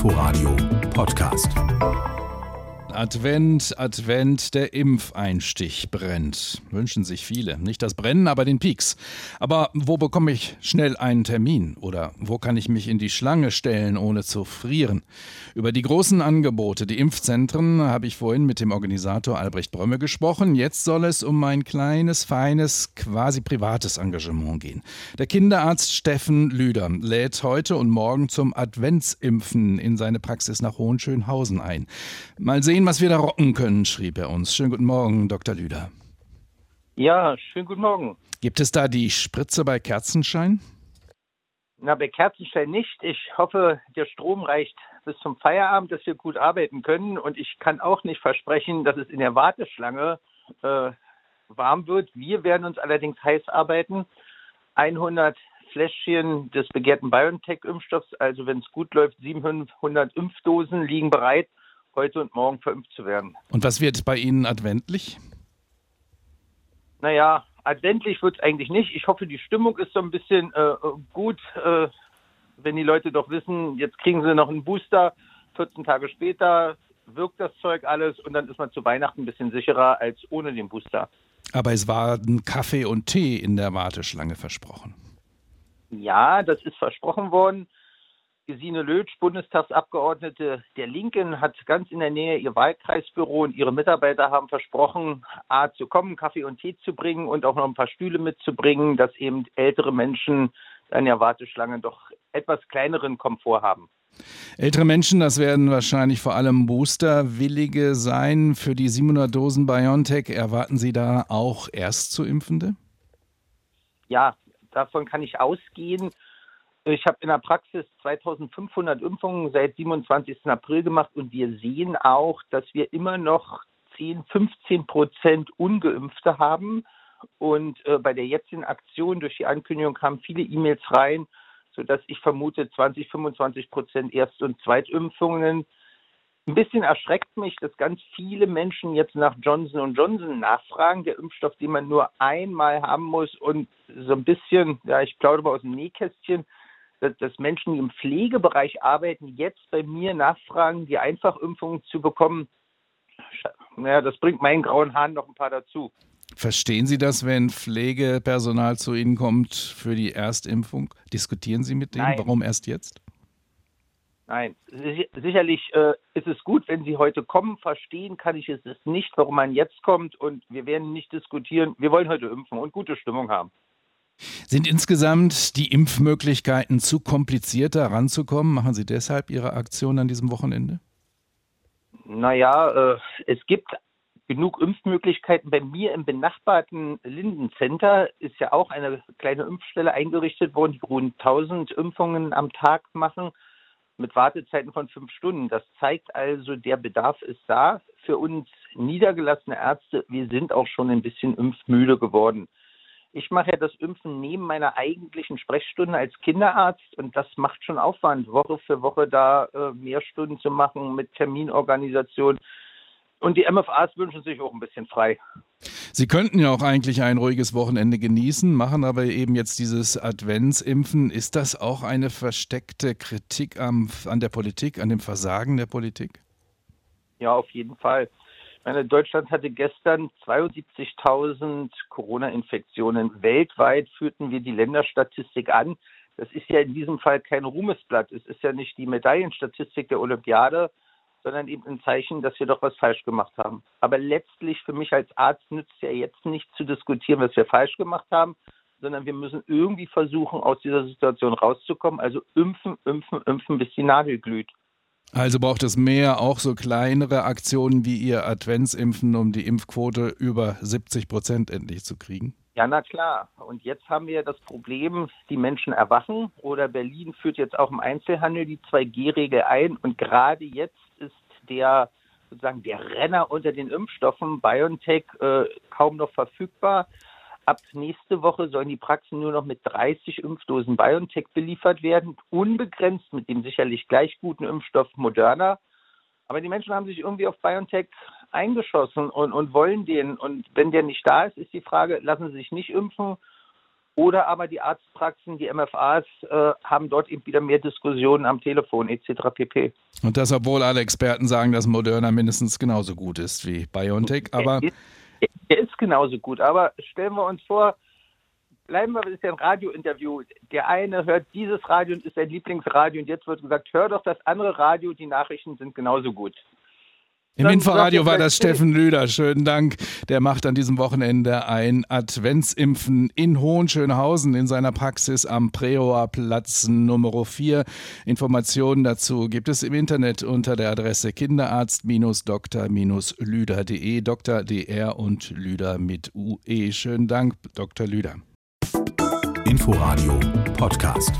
Inforadio Podcast. Advent, Advent, der Impfeinstich brennt. Wünschen sich viele. Nicht das Brennen, aber den Pieks. Aber wo bekomme ich schnell einen Termin? Oder wo kann ich mich in die Schlange stellen, ohne zu frieren? Über die großen Angebote, die Impfzentren, habe ich vorhin mit dem Organisator Albrecht Brömme gesprochen. Jetzt soll es um mein kleines, feines, quasi privates Engagement gehen. Der Kinderarzt Steffen Lüder lädt heute und morgen zum Adventsimpfen in seine Praxis nach Hohenschönhausen ein. Mal sehen, was wir da rocken können, schrieb er uns. Schönen guten Morgen, Dr. Lüder. Ja, schönen guten Morgen. Gibt es da die Spritze bei Kerzenschein? Na, bei Kerzenschein nicht. Ich hoffe, der Strom reicht bis zum Feierabend, dass wir gut arbeiten können. Und ich kann auch nicht versprechen, dass es in der Warteschlange äh, warm wird. Wir werden uns allerdings heiß arbeiten. 100 Fläschchen des begehrten BioNTech-Impfstoffs, also wenn es gut läuft, 700 Impfdosen liegen bereit heute und morgen verimpft zu werden. Und was wird bei Ihnen adventlich? Naja, adventlich wird es eigentlich nicht. Ich hoffe, die Stimmung ist so ein bisschen äh, gut, äh, wenn die Leute doch wissen, jetzt kriegen sie noch einen Booster, 14 Tage später wirkt das Zeug alles und dann ist man zu Weihnachten ein bisschen sicherer als ohne den Booster. Aber es waren Kaffee und Tee in der Warteschlange versprochen. Ja, das ist versprochen worden. Gesine Lötsch, Bundestagsabgeordnete der Linken, hat ganz in der Nähe ihr Wahlkreisbüro und ihre Mitarbeiter haben versprochen, A, zu kommen, Kaffee und Tee zu bringen und auch noch ein paar Stühle mitzubringen, dass eben ältere Menschen an der Warteschlange doch etwas kleineren Komfort haben. Ältere Menschen, das werden wahrscheinlich vor allem Boosterwillige sein. Für die 700 Dosen BioNTech erwarten Sie da auch Erstzuimpfende? Ja, davon kann ich ausgehen. Ich habe in der Praxis 2500 Impfungen seit 27. April gemacht und wir sehen auch, dass wir immer noch 10, 15 Prozent Ungeimpfte haben. Und äh, bei der jetzigen Aktion durch die Ankündigung kamen viele E-Mails rein, sodass ich vermute 20, 25 Prozent Erst- und Zweitimpfungen. Ein bisschen erschreckt mich, dass ganz viele Menschen jetzt nach Johnson Johnson nachfragen, der Impfstoff, den man nur einmal haben muss und so ein bisschen, ja, ich plaudere mal aus dem Nähkästchen, dass, dass Menschen, die im Pflegebereich arbeiten, jetzt bei mir nachfragen, die Einfachimpfung zu bekommen. Naja, das bringt meinen grauen Haaren noch ein paar dazu. Verstehen Sie das, wenn Pflegepersonal zu Ihnen kommt für die Erstimpfung? Diskutieren Sie mit denen? Nein. Warum erst jetzt? Nein, sicherlich äh, ist es gut, wenn Sie heute kommen. Verstehen kann ich es nicht, warum man jetzt kommt. Und wir werden nicht diskutieren. Wir wollen heute impfen und gute Stimmung haben. Sind insgesamt die Impfmöglichkeiten zu kompliziert, da ranzukommen? Machen Sie deshalb Ihre Aktion an diesem Wochenende? Naja, äh, es gibt genug Impfmöglichkeiten. Bei mir im benachbarten Linden Center ist ja auch eine kleine Impfstelle eingerichtet worden, die rund 1000 Impfungen am Tag machen mit Wartezeiten von fünf Stunden. Das zeigt also, der Bedarf ist da. Für uns niedergelassene Ärzte, wir sind auch schon ein bisschen impfmüde geworden. Ich mache ja das Impfen neben meiner eigentlichen Sprechstunde als Kinderarzt und das macht schon Aufwand, Woche für Woche da äh, mehr Stunden zu machen mit Terminorganisation. Und die MFAs wünschen sich auch ein bisschen frei. Sie könnten ja auch eigentlich ein ruhiges Wochenende genießen, machen aber eben jetzt dieses Adventsimpfen. Ist das auch eine versteckte Kritik am, an der Politik, an dem Versagen der Politik? Ja, auf jeden Fall. Meine, Deutschland hatte gestern 72.000 Corona-Infektionen. Weltweit führten wir die Länderstatistik an. Das ist ja in diesem Fall kein Ruhmesblatt. Es ist ja nicht die Medaillenstatistik der Olympiade, sondern eben ein Zeichen, dass wir doch was falsch gemacht haben. Aber letztlich für mich als Arzt nützt ja jetzt nicht zu diskutieren, was wir falsch gemacht haben, sondern wir müssen irgendwie versuchen, aus dieser Situation rauszukommen. Also impfen, impfen, impfen, bis die Nadel glüht. Also braucht es mehr, auch so kleinere Aktionen wie Ihr Adventsimpfen, um die Impfquote über 70 Prozent endlich zu kriegen? Ja, na klar. Und jetzt haben wir das Problem, die Menschen erwachen oder Berlin führt jetzt auch im Einzelhandel die 2G-Regel ein und gerade jetzt ist der sozusagen der Renner unter den Impfstoffen BioNTech äh, kaum noch verfügbar. Ab nächste Woche sollen die Praxen nur noch mit 30 Impfdosen BioNTech beliefert werden, unbegrenzt mit dem sicherlich gleich guten Impfstoff Moderna. Aber die Menschen haben sich irgendwie auf BioNTech eingeschossen und, und wollen den. Und wenn der nicht da ist, ist die Frage, lassen sie sich nicht impfen Oder aber die Arztpraxen, die MFAs, äh, haben dort eben wieder mehr Diskussionen am Telefon etc. pp. Und das, obwohl alle Experten sagen, dass Moderna mindestens genauso gut ist wie BioNTech. Aber er ist, er ist genauso gut. Aber stellen wir uns vor, bleiben wir, das ist ja ein Radiointerview. Der eine hört dieses Radio und ist sein Lieblingsradio und jetzt wird gesagt, hör doch das andere Radio, die Nachrichten sind genauso gut. Im Inforadio war das Steffen Lüder. Schönen Dank. Der macht an diesem Wochenende ein Adventsimpfen in Hohenschönhausen in seiner Praxis am Preoer Platz Nummer 4. Informationen dazu gibt es im Internet unter der Adresse kinderarzt-dr-lüder.de. Dr. DR und Lüder mit UE. Schönen Dank, Dr. Lüder. Inforadio Podcast.